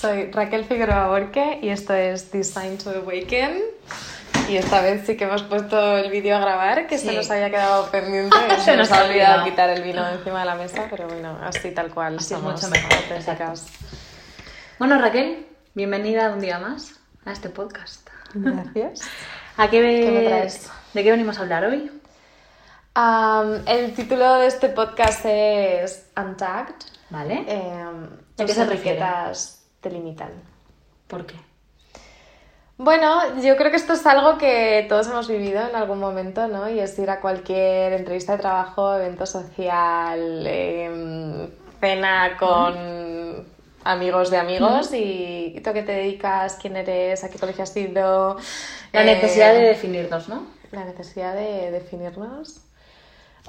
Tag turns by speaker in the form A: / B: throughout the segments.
A: Soy Raquel Figueroa Borque y esto es Design to Awaken. Y esta vez sí que hemos puesto el vídeo a grabar, que se nos había quedado pendiente.
B: Se nos
A: ha olvidado quitar el vino de encima de la mesa, pero bueno, así tal cual.
B: Así
A: somos
B: mucho mejor. Bueno, Raquel, bienvenida un día más a este podcast.
A: Gracias.
B: ¿A qué,
A: ¿Qué me traes?
B: ¿De qué venimos a hablar hoy?
A: El título de este podcast es Untagged.
B: ¿Vale?
A: Em,
B: ¿A qué se refiere?
A: Te limitan.
B: ¿Por qué?
A: Bueno, yo creo que esto es algo que todos hemos vivido en algún momento, ¿no? Y es ir a cualquier entrevista de trabajo, evento social, em, cena con amigos de amigos y, y tú a qué te dedicas, quién eres, a qué colegio has ido.
B: La
A: eh,
B: necesidad de definirnos, ¿no?
A: La necesidad de definirnos.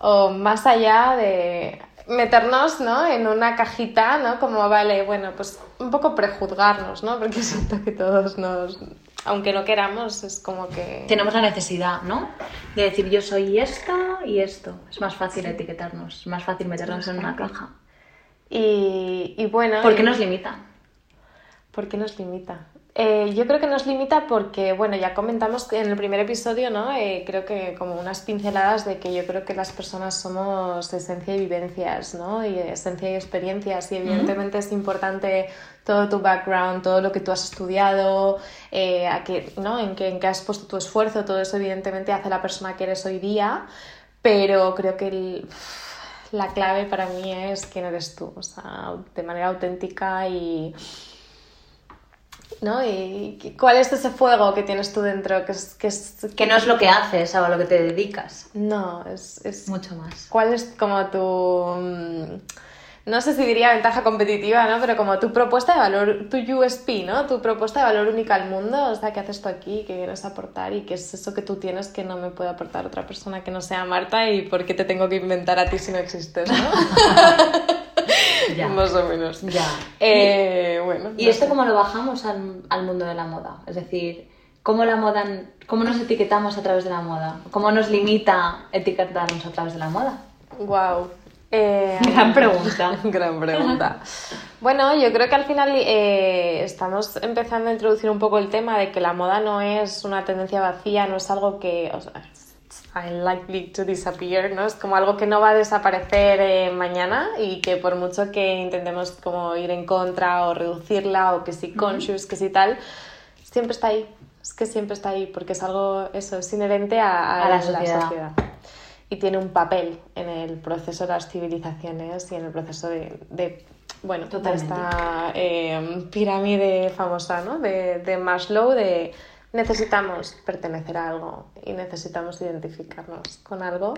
A: O más allá de meternos, ¿no? En una cajita, ¿no? Como, vale, bueno, pues un poco prejuzgarnos, ¿no? Porque siento que todos nos... Aunque no queramos, es como que...
B: Tenemos la necesidad, ¿no? De decir yo soy esto y esto. Es más fácil etiquetarnos, es más fácil meternos en una caja.
A: Y, y bueno...
B: ¿Por qué
A: y-
B: nos limita?
A: ¿Por qué nos limita? Eh, yo creo que nos limita porque, bueno, ya comentamos que en el primer episodio, ¿no? Eh, creo que como unas pinceladas de que yo creo que las personas somos esencia y vivencias, ¿no? Y esencia y experiencias. Y evidentemente es importante todo tu background, todo lo que tú has estudiado, eh, a qué- ¿no? En qué, en qué has puesto tu esfuerzo, todo eso evidentemente hace la persona que eres hoy día. Pero creo que el- la clave para mí es quién eres tú, o sea, de manera auténtica y... ¿no? Y cuál es ese fuego que tienes tú dentro, que es... Que, es,
B: Que no es lo que haces, o a lo que te dedicas.
A: No, es... es
B: Mucho más.
A: ¿Cuál es como tu... mm, No sé si diría ventaja competitiva, ¿no? Pero como tu propuesta de valor, tu USP, ¿no? Tu propuesta de valor única al mundo, o sea, ¿qué haces tú aquí? ¿Qué vienes a aportar? ¿Y qué es eso que tú tienes que no me puede aportar otra persona que no sea Marta? ¿Y por qué te tengo que inventar a ti si no existes, no? Más o menos.
B: Ya.
A: Eh, bueno.
B: ¿Y
A: no
B: esto
A: sé.
B: cómo lo bajamos al, al mundo de la moda? Es decir, ¿cómo, la moda, ¿cómo nos etiquetamos a través de la moda? ¿Cómo nos limita etiquetarnos a través de la moda?
A: Wow. Eh,
B: Gran pregunta.
A: Gran pregunta. Bueno, yo creo que al final eh, estamos empezando a introducir un poco el tema de que la moda no es una tendencia vacía, no es algo que... O sea, it's unlikely to disappear, ¿no? Es como algo que no va a desaparecer eh, mañana y que por mucho que intentemos como ir en contra o reducirla o que si conscious, que si tal, siempre está ahí. Es que siempre está ahí porque es algo, eso, es inherente a,
B: A la sociedad.
A: sociedad y tiene un papel en el proceso de las civilizaciones y en el proceso de, de, bueno, de
B: Totalmente.
A: esta eh, pirámide famosa, ¿no? De, de Maslow, de necesitamos pertenecer a algo y necesitamos identificarnos con algo.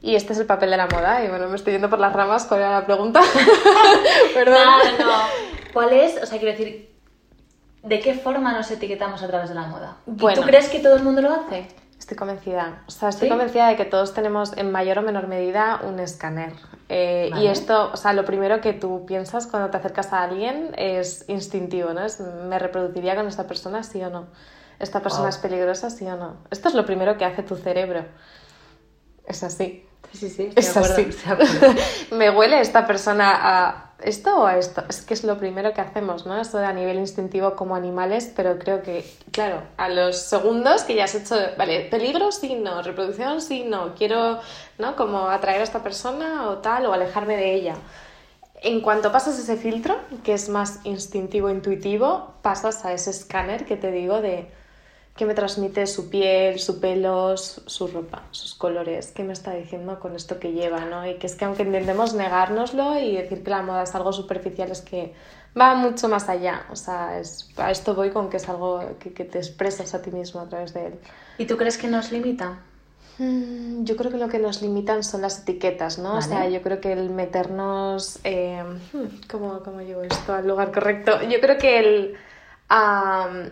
A: Y este es el papel de la moda. Y bueno, me estoy yendo por las ramas. ¿Cuál era la pregunta? Perdón.
B: Nada, no. ¿Cuál es? O sea, quiero decir, ¿de qué forma nos etiquetamos a través de la moda? ¿Y
A: Bueno.
B: tú crees que todo el mundo lo hace?
A: Estoy convencida. O sea, estoy
B: ¿Sí?
A: convencida de que todos tenemos en mayor o menor medida un escáner. Eh,
B: Vale.
A: Y esto, o sea, lo primero que tú piensas cuando te acercas a alguien es instintivo, ¿no? Es, ¿me reproduciría con esta persona, sí o no? ¿Esta persona
B: Wow.
A: es peligrosa, sí o no? Esto es lo primero que hace tu cerebro. Es así.
B: Sí, sí, sí.
A: Es así. ¿Me huele esta persona a esto o a esto? Es que es lo primero que hacemos, ¿no? Esto de a nivel instintivo como animales, pero creo que, claro, a los segundos que ya has hecho, vale, peligro, sí, no, reproducción, sí, no, quiero, ¿no? Como atraer a esta persona o tal, o alejarme de ella. En cuanto pasas ese filtro, que es más instintivo, intuitivo, pasas a ese escáner que te digo de qué me transmite su piel, su pelo, su, su ropa, sus colores, qué me está diciendo con esto que lleva, ¿no? Y que es que aunque intentemos negárnoslo y decir que la moda es algo superficial, es que va mucho más allá. O sea, es, a esto voy con que es algo que, que te expresas a ti mismo a través de él.
B: ¿Y tú crees que nos limita?
A: Mm, Yo creo que lo que nos limitan son las etiquetas, ¿no? O sea, yo creo que el meternos... eh, hmm, ¿cómo, ¿Cómo llevo esto al lugar correcto? Yo creo que el,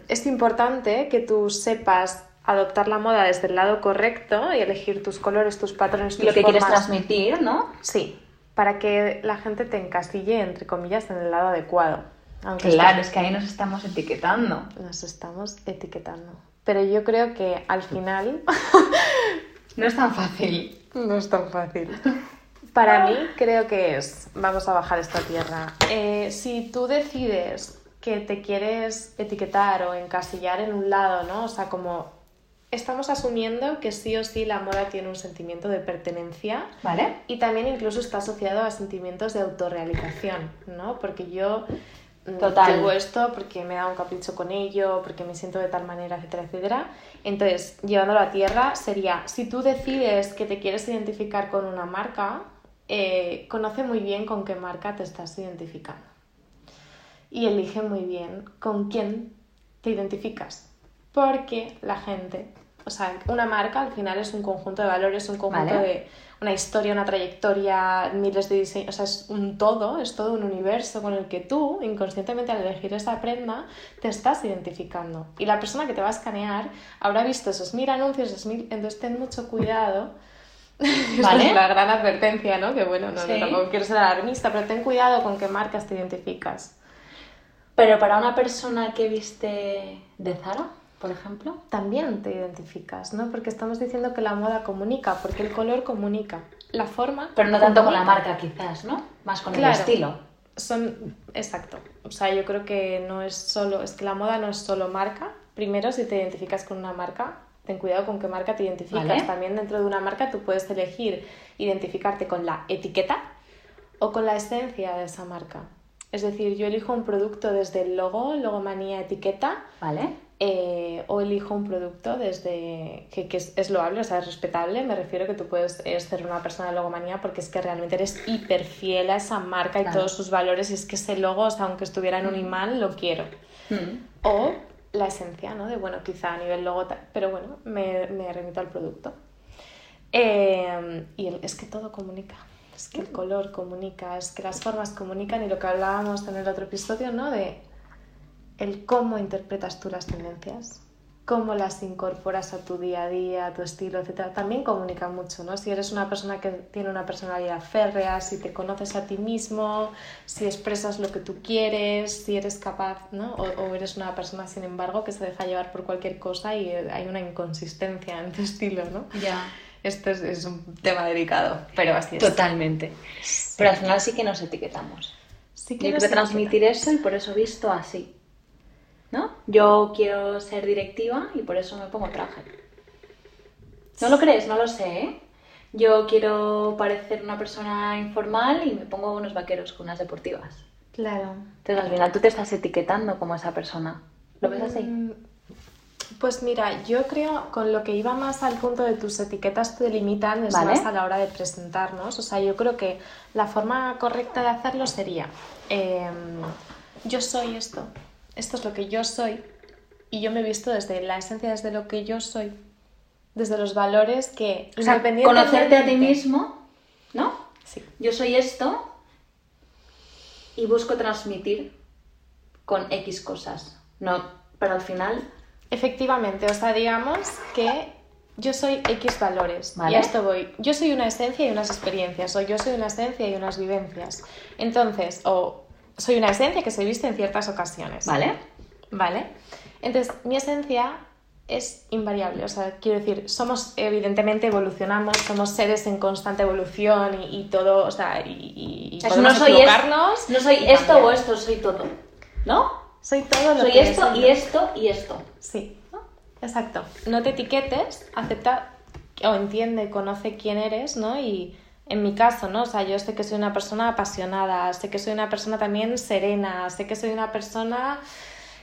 A: es importante que tú sepas adoptar la moda desde el lado correcto y elegir tus colores, tus patrones, tus
B: Lo que quieres transmitir, ¿no?
A: Sí, para que la gente te encasille, entre comillas, en el lado adecuado. Aunque
B: Claro, es que ahí nos estamos etiquetando.
A: nos estamos etiquetando. Pero yo creo que al final
B: No es tan fácil.
A: No es tan fácil. Para mí creo que es, vamos a bajar esta tierra, Eh, si tú decides que te quieres etiquetar o encasillar en un lado, ¿no? O sea, como estamos asumiendo que sí o sí la moda tiene un sentimiento de pertenencia.
B: ¿Vale?
A: Y también incluso está asociado a sentimientos de autorrealización, ¿no? Porque yo mm,
B: Total.
A: llevo esto porque me da un capricho con ello, porque me siento de tal manera, etcétera, etcétera. Entonces, llevándolo a tierra, sería, si tú decides que te quieres identificar con una marca, eh, conoce muy bien con qué marca te estás identificando. Y elige muy bien con quién te identificas. Porque la gente, o sea, una marca al final es un conjunto de valores, un conjunto
B: Vale.
A: de una historia, una trayectoria, miles de diseños, o sea, es un todo, es todo un universo con el que tú, inconscientemente al elegir esa prenda, te estás identificando. Y la persona que te va a escanear habrá visto esos mil anuncios, esos mil... entonces ten mucho cuidado.
B: Vale.
A: es la gran advertencia, ¿no? Que bueno, no, no, tampoco quiero ser alarmista, pero ten cuidado con qué marcas te identificas.
B: Pero para una persona que viste de Zara, por ejemplo,
A: también te identificas, ¿no? Porque estamos diciendo que la moda comunica, porque el color comunica. La forma.
B: pero no tanto con la
A: comunica.
B: marca quizás, ¿no? Más con
A: Claro.
B: el estilo.
A: Son. Exacto. O sea, yo creo que no es solo. Es que la moda no es solo marca. Primero, si te identificas con una marca, ten cuidado con qué marca te identificas.
B: Vale.
A: También dentro de una marca tú puedes elegir identificarte con la etiqueta o con la esencia de esa marca. Es decir, yo elijo un producto desde el logo, logomanía, etiqueta,
B: ¿Vale?
A: eh, o elijo un producto desde que, que es, es loable, o sea, es respetable. Me refiero que tú puedes ser una persona de logomanía porque es que realmente eres hiper fiel a esa marca y
B: Claro.
A: todos sus valores. Y es que ese logo, o sea, aunque estuviera en un imán, lo quiero.
B: Mm.
A: O la esencia, ¿no? De bueno, quizá a nivel logo, pero bueno, me, me remito al producto. Eh, y el- es que todo comunica. Es que el color comunica, es que las formas comunican y lo que hablábamos en el otro episodio, ¿no? De el cómo interpretas tú las tendencias, cómo las incorporas a tu día a día, a tu estilo, etcétera, también comunica mucho, ¿no? Si eres una persona que tiene una personalidad férrea, si te conoces a ti mismo, si expresas lo que tú quieres, si eres capaz, ¿no? O, eres una persona, sin embargo, que se deja llevar por cualquier cosa y hay una inconsistencia en tu estilo, ¿no?
B: Ya.
A: Esto es, es un tema delicado, pero así es.
B: Totalmente. Pero al final sí que nos etiquetamos.
A: Sí
B: Yo
A: nos
B: quiero transmitir eso y por eso visto así. ¿No? Yo quiero ser directiva y por eso me pongo traje. ¿No lo crees? No lo sé, ¿eh? Yo quiero parecer una persona informal y me pongo unos vaqueros con unas deportivas.
A: Claro.
B: Entonces al final tú te estás etiquetando como esa persona. ¿Lo ves así?
A: Mm, Pues mira, yo creo con lo que iba más al punto de tus etiquetas te delimitan es
B: Vale.
A: más a la hora de presentarnos. O sea, yo creo que la forma correcta de hacerlo sería, em, yo soy esto, esto es lo que yo soy y yo me he visto desde la esencia, desde lo que yo soy, desde los valores que...
B: O sea, conocerte a ti mismo, ¿no?
A: Sí.
B: Yo soy esto y busco transmitir con X cosas. No, pero al final,
A: Efectivamente, o sea, digamos que yo soy X valores
B: Vale.
A: y a esto voy. Yo soy una esencia y unas experiencias, o yo soy una esencia y unas vivencias. Entonces, o soy una esencia que se viste en ciertas ocasiones.
B: ¿vale?
A: ¿Vale? Entonces, mi esencia es invariable, o sea, quiero decir, somos, evidentemente, evolucionamos, somos seres en constante evolución y, y todo, o sea, y, y- podemos
B: no soy, es- no soy esto o esto, soy todo. ¿No?
A: Soy todo lo
B: Soy
A: que
B: esto
A: soy
B: y esto y esto.
A: Sí, exacto. No te etiquetes, acepta o entiende, conoce quién eres, ¿no? Y en mi caso, ¿no? O sea, yo sé que soy una persona apasionada, sé que soy una persona también serena, sé que soy una persona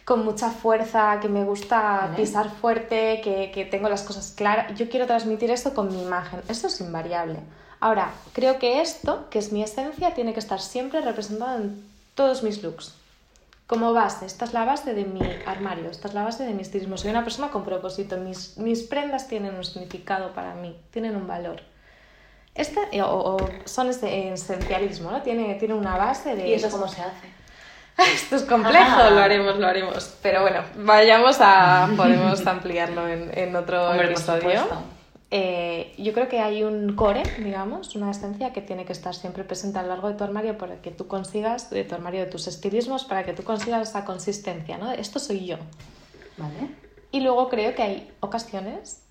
A: con mucha fuerza, que me gusta
B: Vale.
A: pisar fuerte, que, que tengo las cosas claras. Yo quiero transmitir eso con mi imagen. Eso es invariable. Ahora, creo que esto, que es mi esencia, tiene que estar siempre representado en todos mis looks como base. Esta es la base de mi armario, esta es la base de mi estilismo. Soy una persona con propósito. Mis, mis prendas tienen un significado para mí, tienen un valor. Este, eh, o, o son ese- esencialismo, ¿no? Tiene, tiene una base de...
B: ¿Y eso cómo se hace?
A: Esto es complejo,
B: Ah.
A: lo haremos, lo haremos. Pero bueno, vayamos a... podemos ampliarlo en, en otro
B: Hombre,
A: episodio. Eh, yo creo que hay un core, digamos, una esencia que tiene que estar siempre presente a lo largo de tu armario para que tú consigas, de tu armario, de tus estilismos, para que tú consigas esa consistencia, ¿no? Esto soy yo.
B: ¿Vale?
A: Y luego creo que hay ocasiones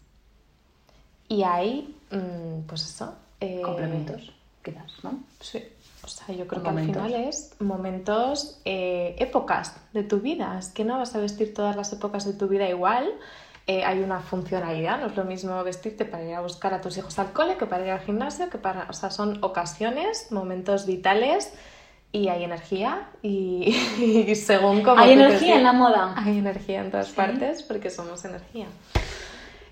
A: y hay, mm, pues eso... eh,
B: Complementos, quizás, ¿no?
A: Sí. O sea, yo creo que al final es momentos, eh, épocas de tu vida. Es que no vas a vestir todas las épocas de tu vida igual. Eh, hay una funcionalidad, no es lo mismo vestirte para ir a buscar a tus hijos al cole que para ir al gimnasio, que para, o sea, son ocasiones, momentos vitales y hay energía y, según cómo...
B: ¿Hay energía en la moda?
A: Hay energía en todas partes porque somos energía.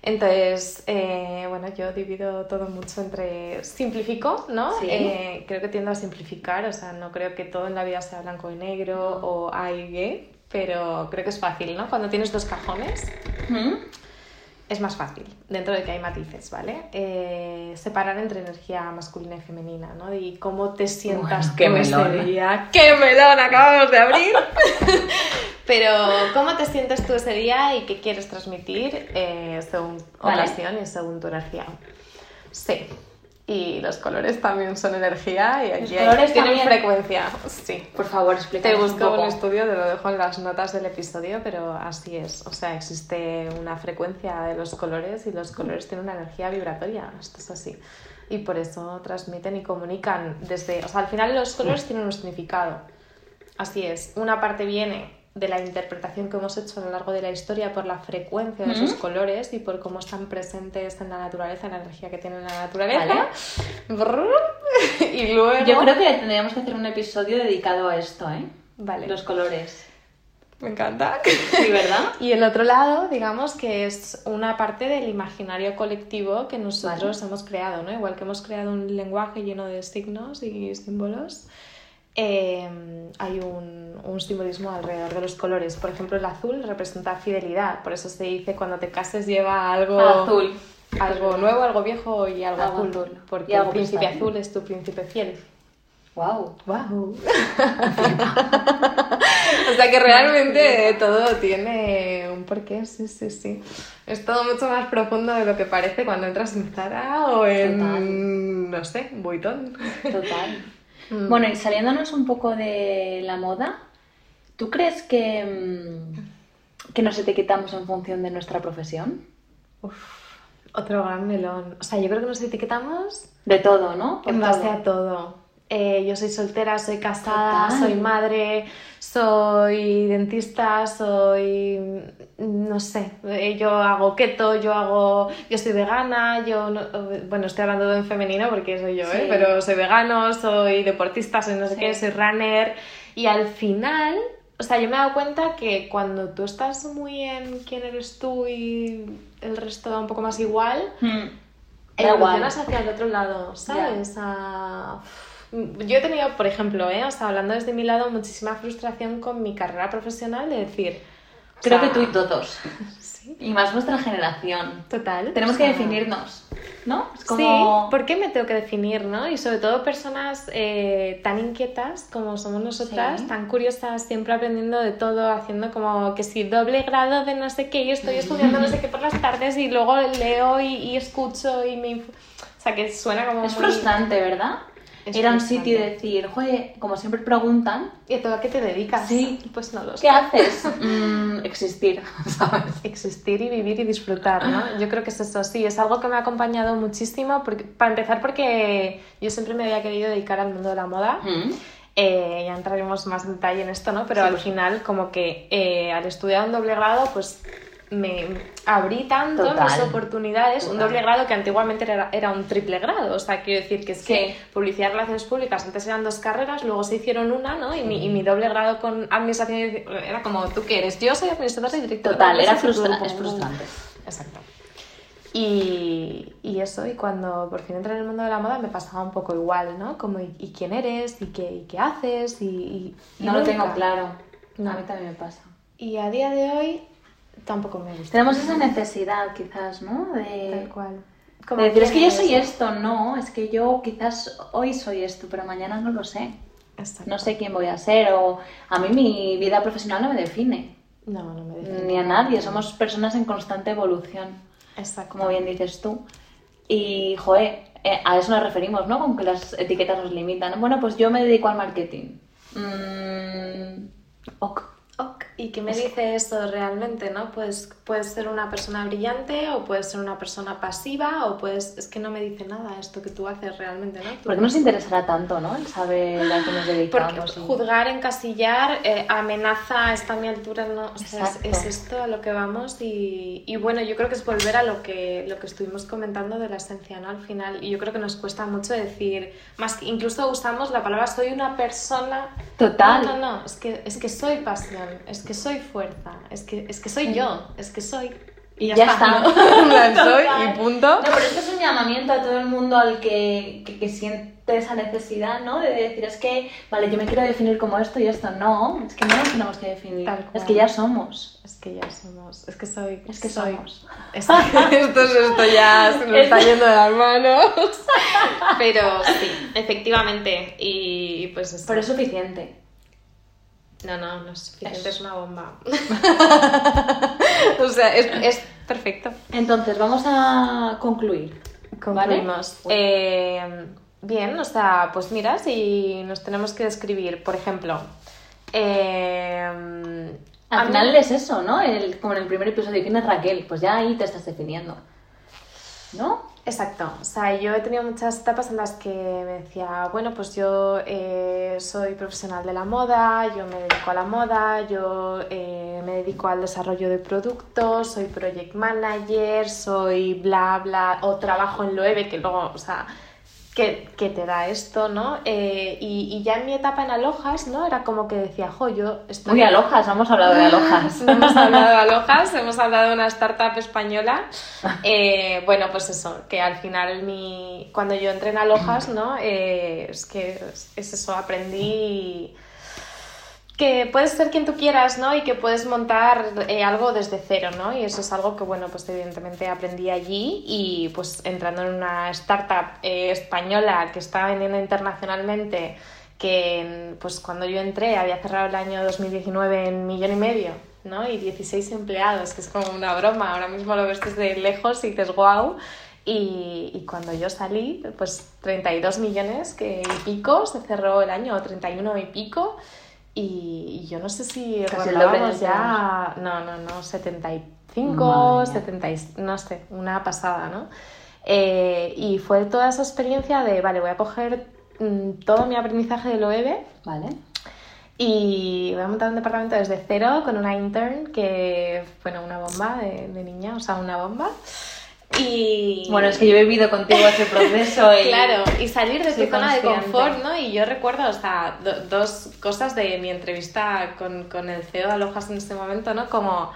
A: Entonces, eh, bueno, yo divido todo mucho entre simplifico, ¿no? Eh, creo que tiendo a simplificar, o sea, no creo que todo en la vida sea blanco y negro o A y B, pero creo que es fácil, ¿no? Cuando tienes dos cajones, es más fácil, dentro de que hay matices, ¿vale? Eh, separar entre energía masculina y femenina, ¿no? Y cómo te sientas
B: qué melón.
A: día. ¡Qué melón acabamos de abrir! Pero, ¿cómo te sientes tú ese día y qué quieres transmitir eh, según ocasión y según tu energía? Sí. Y los colores también son energía y aquí
B: colores
A: tienen frecuencia. Sí.
B: Por favor, explícame
A: Te busco un, estudio, te lo dejo en las notas del episodio, pero así es. O sea, existe una frecuencia de los colores y los colores tienen una energía vibratoria. Esto es así. Y por eso transmiten y comunican desde... O sea, al final los colores tienen un significado. Así es. Una parte viene de la interpretación que hemos hecho a lo largo de la historia por la frecuencia de sus colores y por cómo están presentes en la naturaleza, en la energía que tiene la naturaleza. y luego...
B: Yo creo que tendríamos que hacer un episodio dedicado a esto, ¿eh?
A: Vale.
B: Los colores.
A: Me encanta.
B: Sí, ¿verdad?
A: y el otro lado, digamos que es una parte del imaginario colectivo que nosotros hemos creado, ¿no? Igual que hemos creado un lenguaje lleno de signos y símbolos, Em, hay un, un, simbolismo alrededor de los colores. Por ejemplo, el azul representa fidelidad, por eso se dice cuando te cases lleva algo
B: azul.
A: Algo nuevo, algo viejo y algo, azul, Porque el príncipe azul es tu príncipe fiel.
B: ¡Wow!
A: ¡Wow! o sea que realmente todo tiene un porqué, sí, sí, sí. Es todo mucho más profundo de lo que parece cuando entras en Zara o en, no sé, Vuitton.
B: Total. Mm. Bueno, y saliéndonos un poco de la moda, ¿tú crees que, mm, que nos etiquetamos en función de nuestra profesión?
A: otro gran melón. O sea, yo creo que nos etiquetamos...
B: De todo, ¿no?
A: en base a todo. Eh, yo soy soltera, soy casada, soy madre, soy dentista, soy, no sé, eh, yo hago keto, yo hago, yo soy vegana, yo, bueno, estoy hablando en femenino porque soy yo, ¿eh? pero soy vegano, soy deportista, soy no sé qué, soy runner. Y al final, o sea, yo me he dado cuenta que cuando tú estás muy en quién eres tú y el resto da un poco más igual, hmm. evolucionas hacia el otro lado, ¿sabes? A yo he tenido, por ejemplo, ¿eh? hablando desde mi lado, muchísima frustración con mi carrera profesional de decir...
B: Creo que tú y todos. Y más nuestra generación.
A: Total.
B: Tenemos que definirnos, ¿no?
A: Es como... Sí, ¿por qué me tengo que definir, no? Y sobre todo personas eh, tan inquietas como somos nosotras, tan curiosas, siempre aprendiendo de todo, haciendo como que si doble grado de no sé qué, y estoy estudiando no sé qué por las tardes y luego leo y, escucho y me... O sea, que suena como...
B: Es frustrante, ¿verdad? Era un sitio y decir, joder, como siempre preguntan.
A: ¿Y a todo a qué te dedicas?
B: Sí.
A: Pues no lo sé.
B: ¿Qué haces? Mm, existir, ¿sabes?
A: Existir y vivir y disfrutar, ¿no? Yo creo que es eso, sí. Es algo que me ha acompañado muchísimo. Porque, para empezar, porque yo siempre me había querido dedicar al mundo de la moda. Mm. Eh, ya entraremos más en detalle en esto, ¿no? Pero al pues. final, como que eh, al estudiar un doble grado, pues me abrí tanto las oportunidades, un doble grado que antiguamente era, era, un triple grado, o sea, quiero decir que es que publicidad y relaciones públicas antes eran dos carreras, luego se hicieron una, ¿no? Y mi, y mi doble grado con administración era como, ¿tú qué eres? Yo soy administradora y directora.
B: Total, era frustrante, es frustrante.
A: Exacto. Y, y, eso, y cuando por fin entré en el mundo de la moda me pasaba un poco igual, ¿no? Como, ¿y, quién eres? ¿Y qué, y qué haces? Y,
B: no lo tengo claro. No. A mí también me pasa.
A: Y a día de hoy tampoco me gusta.
B: Tenemos esa necesidad, quizás, ¿no? De,
A: Tal cual.
B: de decir, es que yo soy esto, no, es que yo quizás hoy soy esto, pero mañana no lo sé. No sé quién voy a ser, o a mí mi vida profesional no me define.
A: No, no me define.
B: Ni a nadie, somos personas en constante evolución.
A: Exacto.
B: Como bien dices tú. Y, joder, eh, a eso nos referimos, ¿no? Con que las etiquetas nos limitan. Bueno, pues yo me dedico al marketing. Mm, ok.
A: ¿Y qué me dice eso realmente, no? Pues puedes ser una persona brillante o puedes ser una persona pasiva o puedes... Es que no me dice nada esto que tú haces realmente, ¿no?
B: ¿Por qué nos interesará tanto, no? El saber a qué nos dedicamos.
A: Porque juzgar, encasillar, eh, amenaza a esta mi altura, ¿no? O sea, es, es, esto a lo que vamos y, y, bueno, yo creo que es volver a lo que, lo que estuvimos comentando de la esencia, ¿no? Al final, y yo creo que nos cuesta mucho decir, más que incluso usamos la palabra soy una persona...
B: Total.
A: No, no, no, es que, es que soy pasión, es que soy fuerza, es que, es que soy yo, es que soy...
B: Y ya, está.
A: ¿no? soy y punto.
B: No, pero esto es un llamamiento a todo el mundo al que, que, que, siente esa necesidad, ¿no? De decir, es que, vale, yo me quiero definir como esto y esto. No, es que no nos tenemos que definir. Es que ya somos.
A: Es que ya somos. Es que soy.
B: Es que
A: soy.
B: somos.
A: Es que esto, esto ya se nos está yendo de las manos. Pero sí, efectivamente. Y pues eso.
B: Pero es suficiente.
A: No, no, no es suficiente, es, es una bomba. o sea, es, es, perfecto.
B: Entonces, vamos a concluir.
A: Concluimos. ¿vale? Eh, bien, o sea, pues mira, si nos tenemos que describir, por ejemplo. Eh,
B: Al final mí... es eso, ¿no? El, como en el primer episodio, ¿quién es Raquel? Pues ya ahí te estás definiendo. ¿No?
A: Exacto, o sea, yo he tenido muchas etapas en las que me decía, bueno, pues yo eh, soy profesional de la moda, yo me dedico a la moda, yo eh, me dedico al desarrollo de productos, soy project manager, soy bla, bla, o trabajo en Loewe, que luego, o sea, que, que te da esto, ¿no? Eh, y, y, ya en mi etapa en Alojas, ¿no? Era como que decía, jo, yo estoy...
B: Uy, Alojas, hemos hablado de Alojas.
A: hemos hablado de Alojas, hemos hablado de una startup española. Eh, bueno, pues eso, que al final mi... cuando yo entré en Alojas, ¿no? Eh, es que es eso, aprendí que puedes ser quien tú quieras, ¿no? Y que puedes montar eh, algo desde cero, ¿no? Y eso es algo que, bueno, pues evidentemente aprendí allí y pues entrando en una startup eh, española que está vendiendo internacionalmente, que pues cuando yo entré había cerrado el año 2019 en millón y medio, ¿no? Y 16 empleados, que es como una broma, ahora mismo lo ves desde lejos y dices, wow. Y, y, cuando yo salí, pues 32 millones que, y pico, se cerró el año, 31 y pico. Y, y yo no sé si rodábamos ya, no, no, no, 75, 70, no sé, una pasada, ¿no? Eh, y fue toda esa experiencia de, vale, voy a coger mmm, todo mi aprendizaje de Loewe.
B: Vale.
A: Y voy a montar un departamento desde cero con una intern que, bueno, una bomba de, de niña, o sea, una bomba. Y...
B: Bueno, es que yo he vivido contigo ese proceso. Y...
A: claro, y salir de tu zona de confort, ¿no? Y yo recuerdo, o sea, do, dos cosas de mi entrevista con, con, el CEO de Alojas en este momento, ¿no? Como,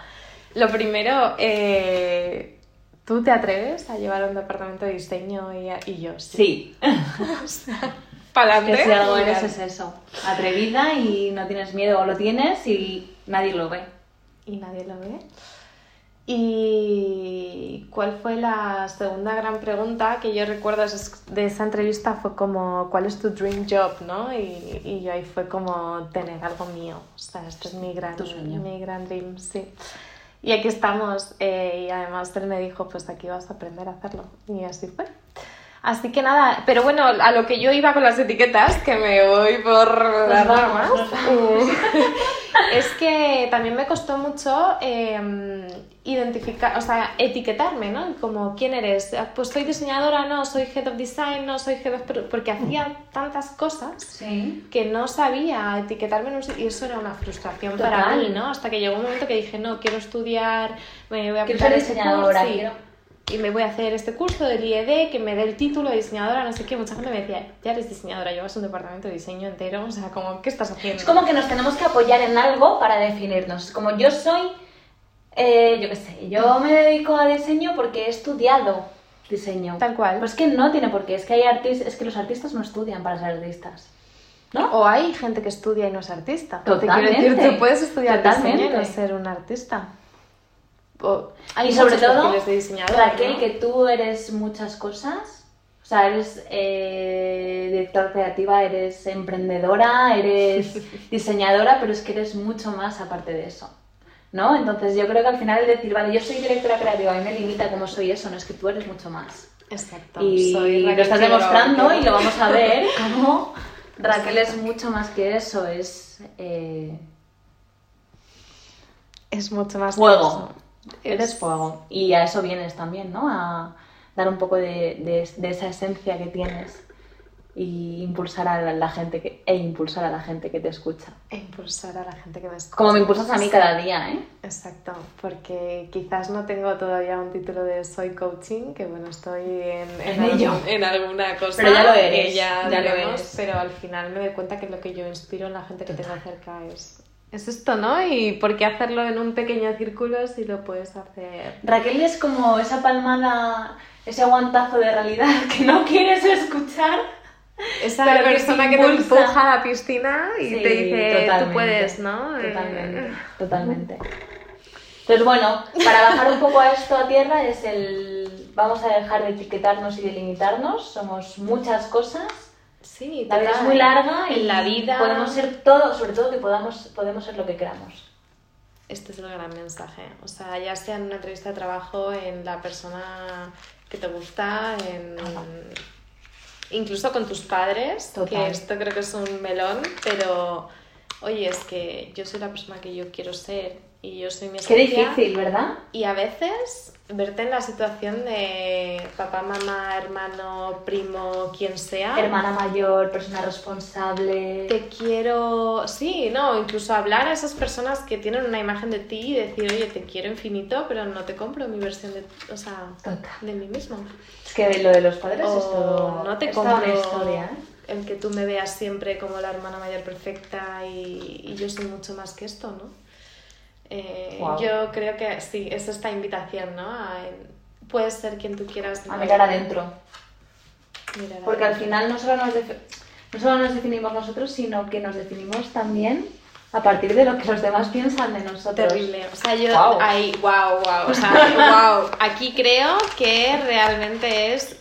A: lo primero, eh, ¿tú te atreves a llevar un departamento de diseño y, y yo?
B: Sí.
A: sí. o sea, para adelante.
B: Que si algo eres es eso, atrevida y no tienes miedo o lo tienes y nadie lo ve.
A: Y nadie lo ve. ¿Y cuál fue la segunda gran pregunta que yo recuerdo de esa entrevista? Fue como, ¿cuál es tu dream job? ¿no? Y, y yo ahí fue como tener algo mío. O sea, este es mi gran, mi gran dream, sí. Y aquí estamos. Eh, y además él me dijo, pues aquí vas a aprender a hacerlo. Y así fue. Así que nada, pero bueno, a lo que yo iba con las etiquetas, que me voy por las ramas, es que también me costó mucho eh, identificar, o sea, etiquetarme, ¿no? Como, ¿quién eres? Pues soy diseñadora, no, soy head of design, no, soy head of... Porque hacía tantas cosas
B: sí.
A: que no sabía etiquetarme en un sitio y eso era una frustración
B: Total.
A: para mí, ¿no? Hasta que llegó un momento que dije, no, quiero estudiar, me voy a
B: quiero ser diseñadora,
A: curso,
B: quiero
A: y me voy a hacer este curso del IED que me dé el título de diseñadora, no sé qué. Mucha gente me decía, ya eres diseñadora, llevas un departamento de diseño entero, o sea, como, ¿qué estás haciendo?
B: Es como que nos tenemos que apoyar en algo para definirnos. Como yo soy, eh, yo qué sé, yo me dedico a diseño porque he estudiado diseño.
A: Tal cual.
B: Pues que no tiene por qué, es que hay artistas, es que los artistas no estudian para ser artistas. ¿No?
A: O hay gente que estudia y no es artista.
B: Totalmente.
A: Te quiero decir, tú puedes estudiar
B: Totalmente.
A: diseño y no ser un artista. O, hay
B: y sobre todo,
A: de
B: Raquel,
A: ¿no?
B: que tú eres muchas cosas. O sea, eres eh, directora creativa, eres emprendedora, eres diseñadora, pero es que eres mucho más aparte de eso. ¿No? Entonces yo creo que al final el decir, vale, yo soy directora creativa y me limita como soy eso, no es que tú eres mucho más.
A: Exacto.
B: Y
A: Soy
B: lo estás demostrando
A: que-
B: y lo vamos a ver cómo Raquel es mucho más que eso, es... eh,
A: Es mucho más
B: Fuego.
A: eso.
B: Eres
A: Es-
B: fuego. Y a eso vienes también, ¿no? A dar un poco de, de- de esa esencia que tienes y impulsar a la, gente que, e impulsar a la gente que te escucha.
A: E impulsar a la gente que me escucha.
B: Como me impulsas a mí cada día, ¿eh?
A: Exacto, porque quizás no tengo todavía un título de soy coaching, que bueno, estoy en,
B: En
A: algún-
B: ello.
A: en alguna cosa.
B: Pero ya lo eres,
A: ya
B: ya lo eres.
A: Pero al final me doy cuenta que lo que yo inspiro en la gente que tengo cerca es, es esto, ¿no? Y por qué hacerlo en un pequeño círculo si lo puedes hacer.
B: Raquel es como esa palmada, ese aguantazo de realidad que no quieres escuchar.
A: Esa
B: Pero que
A: persona
B: te
A: que te empuja a la piscina y
B: Sí,
A: te dice, tú
B: totalmente,
A: puedes, ¿no? Eh,
B: Totalmente, totalmente. Entonces, bueno, para bajar un poco a esto a tierra es el... Vamos a dejar de etiquetarnos y de limitarnos. Somos muchas cosas.
A: Sí,
B: La vida es muy larga y
A: en la vida
B: podemos ser todo, sobre todo que podamos, podemos ser lo que queramos.
A: Este es el gran mensaje. O sea, ya sea en una entrevista de trabajo, en la persona que te gusta, en... incluso con tus padres,
B: Total.
A: que esto creo que es un melón, pero oye, es que yo soy la persona que yo quiero ser y yo soy mi
B: Qué difícil, ¿verdad?
A: Y a veces verte en la situación de papá, mamá, hermano, primo, quien sea.
B: Hermana mayor, persona responsable.
A: Te quiero, sí, no, incluso hablar a esas personas que tienen una imagen de ti y decir, oye, te quiero infinito, pero no te compro mi versión de, o sea,
B: Total.
A: de mí mismo.
B: Es que lo de los padres
A: O
B: es todo.
A: no te
B: es
A: compro
B: una historia, ¿eh?
A: el que tú me veas siempre como la hermana mayor perfecta y, y yo soy mucho más que esto, ¿no? Eh. Yo creo que sí, es esta invitación, ¿no? A, puedes ser quien tú quieras.
B: A mirar adentro.
A: Mirar
B: Porque al final no solo, nos no solo nos definimos nosotros, sino que nos definimos también a partir de lo que los demás piensan de nosotros.
A: Terrible. O sea, yo ahí, wow, wow. O sea, wow. Aquí creo que realmente es,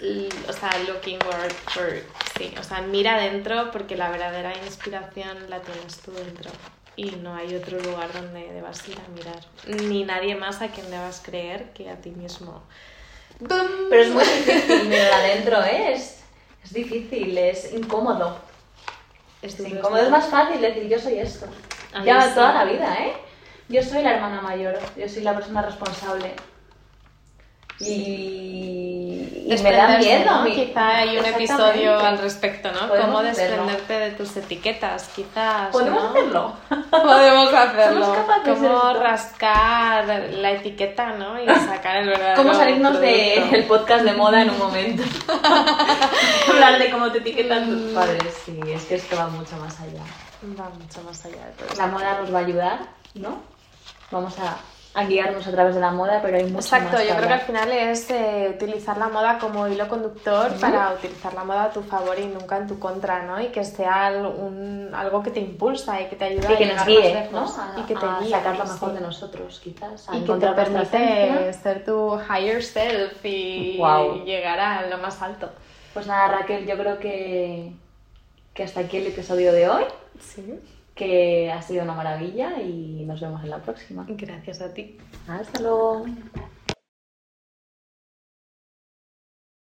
A: o sea, looking word for, sí. O sea, mira adentro porque la verdadera inspiración la tienes tú dentro. Y no hay otro lugar donde debas ir a mirar. Ni nadie más a quien debas creer que a ti mismo. ¡Bum!
B: Pero es muy difícil mirar adentro, ¿eh? Es, es difícil, es incómodo.
A: Es
B: incómodo, es más fácil decir yo soy esto. Ya
A: sí.
B: toda la vida, ¿eh? Yo soy la hermana mayor, yo soy la persona responsable. Y, y me da miedo.
A: ¿no? Quizá hay un episodio al respecto, ¿no? Cómo
B: hacerlo.
A: desprenderte de tus etiquetas, quizás.
B: ¿Podemos
A: ¿no?
B: hacerlo?
A: Podemos hacerlo.
B: Somos capaces
A: Cómo rascar la etiqueta, ¿no? Y sacar el verdadero
B: ¿Cómo salirnos del podcast de moda en un momento? Hablar de cómo te etiquetan tus padres. Sí, es que esto va mucho más allá.
A: Va mucho más allá de todo
B: La moda nos va a ayudar, ¿no? Vamos a, a guiarnos a través de la moda, pero hay mucho
A: Exacto,
B: más
A: yo creo que al final es eh, utilizar la moda como hilo conductor para utilizar la moda a tu favor y nunca en tu contra, ¿no? Y que sea un- algo que te impulsa y que te ayuda
B: Y
A: a
B: que nos
A: más
B: guíe, ¿no?
A: lejos.
B: A,
A: y que te
B: a
A: guíe,
B: sacar lo mejor
A: sí.
B: de nosotros, quizás. A
A: y que te permite ser tu higher self y llegar a lo más alto.
B: Pues nada, Raquel, yo creo que, que hasta aquí el episodio de hoy,
A: Sí.
B: Que ha sido una maravilla y nos vemos en la próxima.
A: Gracias a ti.
B: Hasta luego.